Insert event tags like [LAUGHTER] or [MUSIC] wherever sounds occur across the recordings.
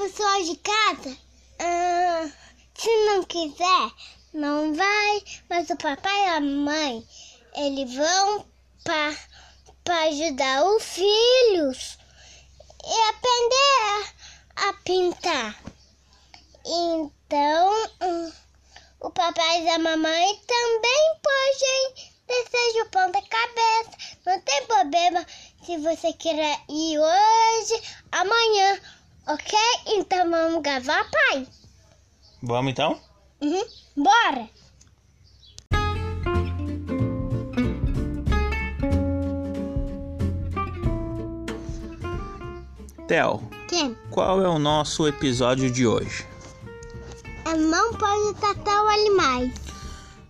pessoa de casa, ah, se não quiser, não vai, mas o papai e a mamãe, eles vão para ajudar os filhos e aprender a, a pintar. Então, o papai e a mamãe também podem desejar o pão da cabeça. Não tem problema se você quer ir hoje, amanhã, ok? Então vamos gravar, pai. Vamos então? Uhum. Bora! Theo, Quem? qual é o nosso episódio de hoje? Não pode tratar os animais.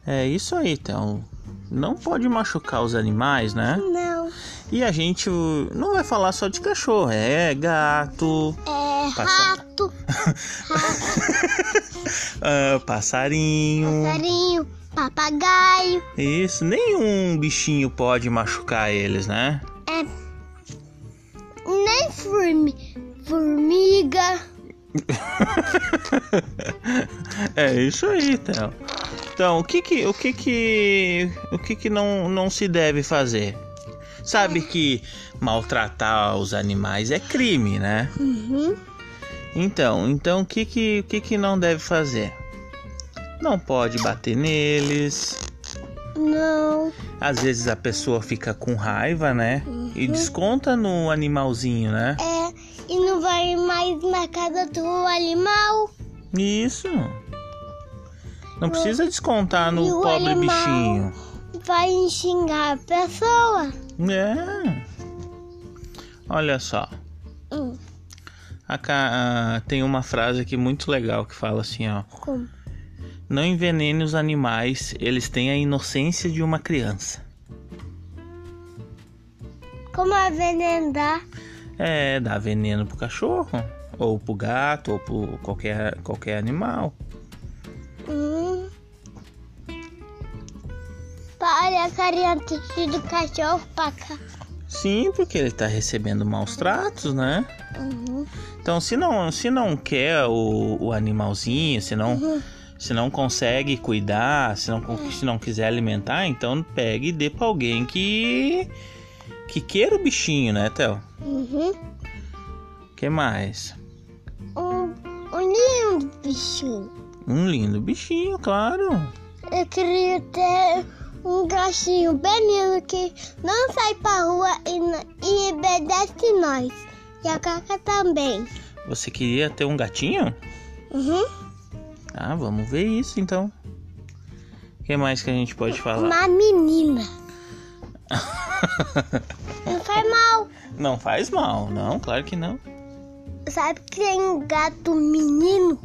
É isso aí, Theo. Não pode machucar os animais, né? Não. E a gente não vai falar só de cachorro, é gato, É Passa- rato, [LAUGHS] ah, passarinho. passarinho, papagaio. Isso, nenhum bichinho pode machucar eles, né? É. Nem formi, formiga. [LAUGHS] é isso aí, Theo. Então, o que que, o que que, o que que não, não se deve fazer? Sabe que maltratar os animais é crime, né? Uhum. Então, então o que que, o que que não deve fazer? Não pode bater neles. Não. Às vezes a pessoa fica com raiva, né? E desconta no animalzinho, né? É. E não vai mais na casa do animal. Isso. Não precisa descontar E no o pobre bichinho. Vai xingar a pessoa. É. Olha só. A ah, tem uma frase aqui muito legal que fala assim, ó. Como? Não envenene os animais, eles têm a inocência de uma criança. Como envenenar? É, dá veneno pro cachorro, ou pro gato, ou pro qualquer, qualquer animal. Hum. Olha a carinha do cachorro pra cá. Sim, porque ele tá recebendo maus tratos, né? Uhum. Então, se não, se não quer o, o animalzinho, se não, se não consegue cuidar, se não, se não quiser alimentar, então pegue e dê pra alguém que que queira o bichinho, né, Theo? Uhum. que mais? Um, um lindo bichinho. Um lindo bichinho, claro. Eu queria ter um gatinho bem lindo que não sai pra rua e, e obedece nós. E a Caca também. Você queria ter um gatinho? Uhum. Ah, vamos ver isso então. O que mais que a gente pode falar? Uma menina. [LAUGHS] Não faz mal. Não faz mal, não, claro que não. Sabe que tem um gato menino?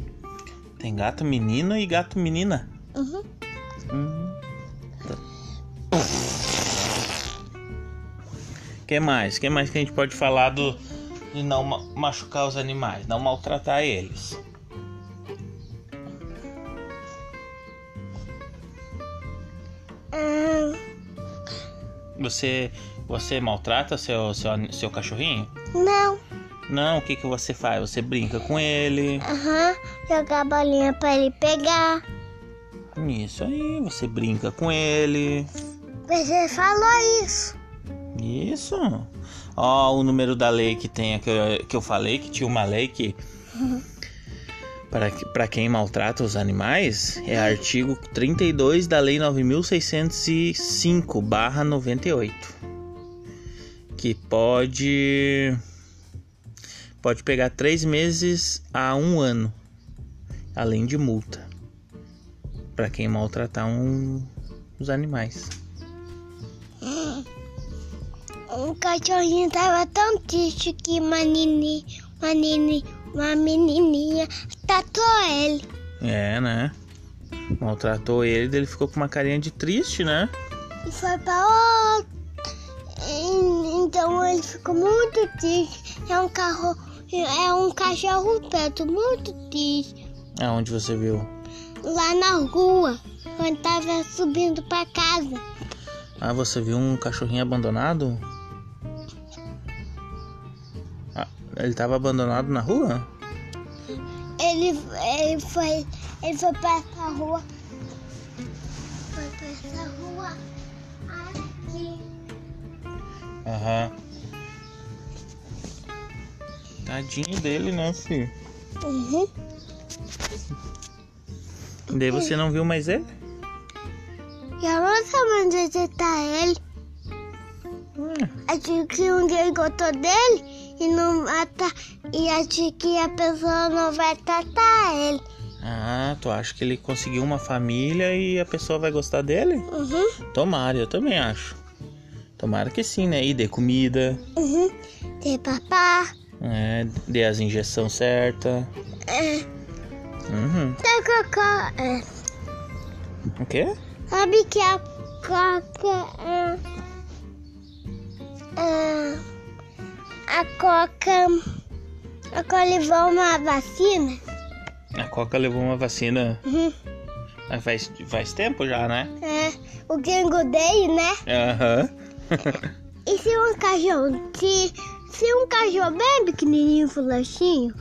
Tem gato menino e gato menina. Uhum. Hum. Que mais? que mais que a gente pode falar do de não ma- machucar os animais, não maltratar eles? Você você maltrata seu seu, seu cachorrinho? não. Não, o que que você faz? Você brinca com ele? Aham. Jogar a bolinha pra ele pegar. Isso aí, você brinca com ele. Você falou isso. Isso. Ó, o número da lei que tem que eu, que eu falei que tinha uma lei que [LAUGHS] para para quem maltrata os animais é artigo 32 da lei 9605/98 que pode pode pegar três meses a um ano além de multa para quem maltratar um, os animais. O cachorrinho tava tão triste que uma nini, uma nini, uma menininha tatuou ele. É, né? Maltratou ele, ele ficou com uma carinha de triste, né? E foi pra outra. E- Então ele ficou muito triste. É um carro, é um cachorro preto muito triste. Aonde você viu? Lá na rua, quando tava subindo pra casa. Ah, você viu um cachorrinho abandonado? Ah, ele tava abandonado na rua? ele, ele foi. Ele foi pra essa rua. Foi pra essa rua. Aqui. Aham. Tadinho dele, né, filho? Uhum. Daí você não viu mais ele? E eu não sei onde tá ele. Acho que um dia gostou dele e não mata. E acho que a pessoa não vai tratar ele. Ah, tu acha que ele conseguiu uma família e a pessoa vai gostar dele? Uhum. Tomara, eu também acho. Tomara que sim, né? E dê comida, Uhum. Tem papá. é, dê as injeções certas. É. Uhum. Tem cocô. É. O quê? Sabe que a coca é. é, a coca. A coca levou uma vacina. A Coca levou uma vacina Uhum. ah, faz, faz tempo já, né? É. O Gringo Day, né? Aham. [LAUGHS] E se um cachorro. Se, se um cachorro bem pequenininho, fulachinho,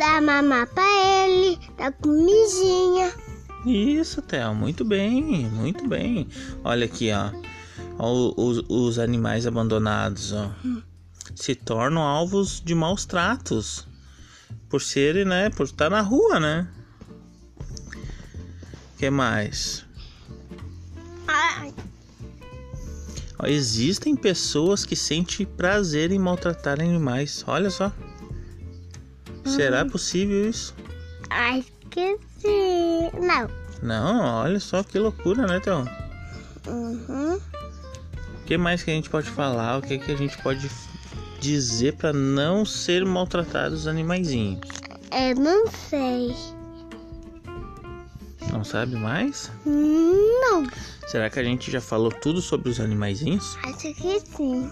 dá mamar pra ele, dá comidinha. Isso, Theo, muito bem, muito bem. Olha aqui, ó. Ó, os, os animais abandonados, ó. Se tornam alvos de maus tratos. Por serem, né? Por estar na rua, né? que mais? Ai, Ó, existem pessoas que sentem prazer em maltratar animais. Olha só. Será possível isso? acho que sim. Não. Não, olha só que loucura, né, Theo? Uhum. O que mais que a gente pode falar? O que, que a gente pode dizer para não ser maltratados os animaizinhos? Eu não sei. Não sabe mais? Não. Será que a gente já falou tudo sobre os animaizinhos? Acho que sim.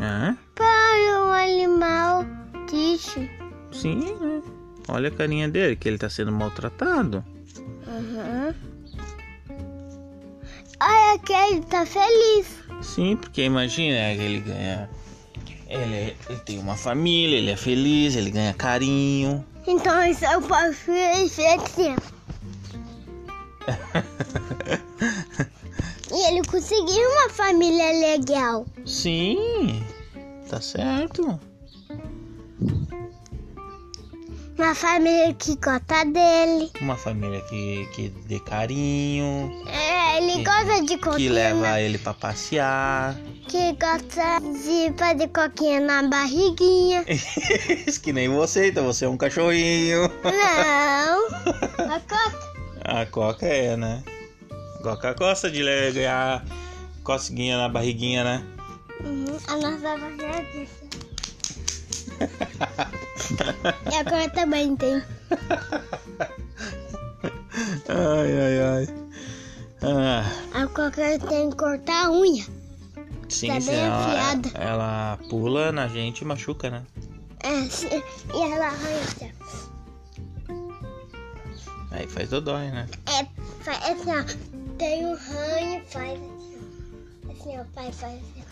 Ah, Para um animal triste. sim, né? Olha a carinha dele, que ele tá sendo maltratado. Uhum. Olha que ele tá feliz. Sim, porque imagina, ele ganha. Ele, ele tem uma família, ele é feliz, ele ganha carinho. Então isso eu posso fazer assim. [LAUGHS] E ele conseguiu uma família legal. Sim, tá certo. Uma família que gosta dele. Uma família que, que dê carinho, É, ele Que- gosta de que coquinha. leva ele pra passear. Que gosta de fazer coquinha na barriguinha. [LAUGHS] que nem você, então você é um cachorrinho. Não. [LAUGHS] A coca. A Coca é, né? Coca gosta de ganhar coceguinha na barriguinha, né? Uhum, a nossa barriga é disso. E a coca também tem. Ai, ai, ai. Ah, A coca tem que cortar a unha. sim, Tá bem ela, afiada. ela pula na gente e machuca, né? É, se- e ela arranha. Aí faz dodói, né? É, faz assim, ó. Tem um ranho, faz assim, ó. Assim, ó, pai, faz assim.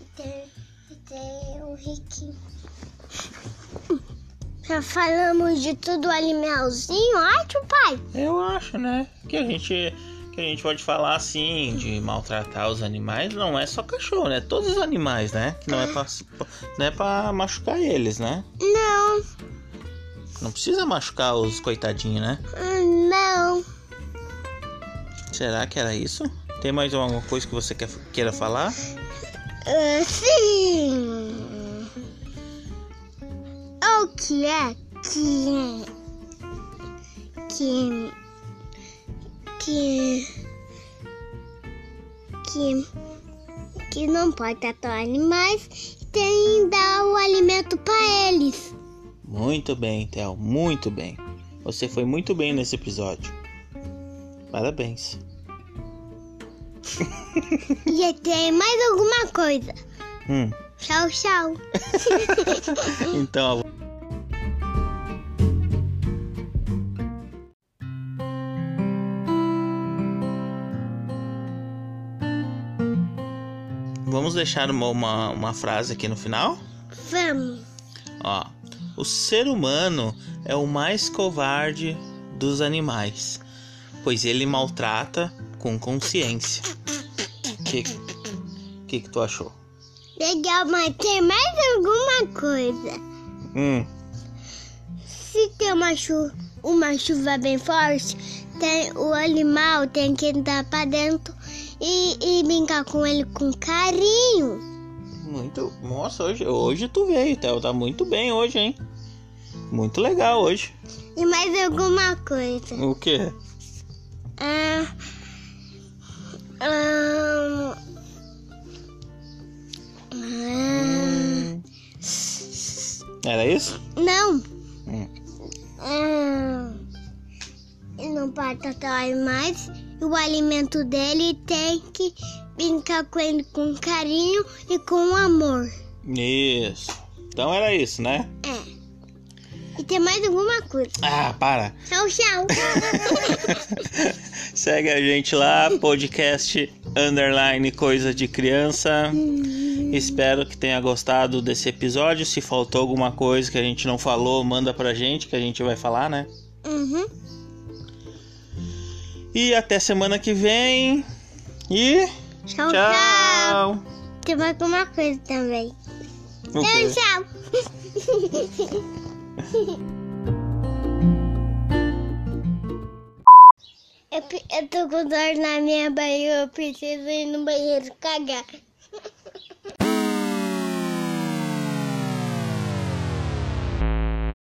E tem, e tem um riquinho. Já falamos de tudo animalzinho, acho, pai? Eu acho, né? Que a gente que a gente pode falar assim de maltratar os animais, não é só cachorro, né? Todos os animais, né? Que não é pra, não é pra machucar eles, né? Não, Não precisa machucar os coitadinhos, né? hum, não. Será que era isso? Tem mais alguma coisa que você quer, queira falar? Ah, sim. Que é que. que. que. que. que não pode tratar animais e tem que dar o alimento para eles. Muito bem, Theo, muito bem. Você foi muito bem nesse episódio. Parabéns. E tem mais alguma coisa. Hum, Tchau, tchau. [LAUGHS] então, vamos deixar uma, uma, uma frase aqui no final? Vamos. Ó, o ser humano é o mais covarde dos animais, pois ele maltrata com consciência. O que, que, que tu achou? Legal, mas tem mais alguma coisa. Hum, Se tem uma, chu uma chuva bem forte, tem, o animal tem que entrar pra dentro e, e brincar com ele com carinho. muito. Nossa, hoje, hoje tu veio, Theo. Tá muito bem hoje, hein? Muito legal hoje. E mais alguma coisa. O quê? Ah, ah, ah, Era isso? não. Hum. Ah, não pode atrair mais. O alimento dele tem que brincar com ele com carinho e com amor. Isso. Então era isso, né? É. E tem mais alguma coisa. Ah, para. Tchau, tchau. [LAUGHS] Segue a gente lá, podcast underline coisa de criança. Espero que tenha gostado desse episódio. Se faltou alguma coisa que a gente não falou, manda pra gente que a gente vai falar, né? uhum. E até semana que vem. E Tchau, tchau. tchau. Tem mais alguma coisa também. Tchau, tchau. Eu tô com dor na minha barriga, eu preciso ir no banheiro cagar.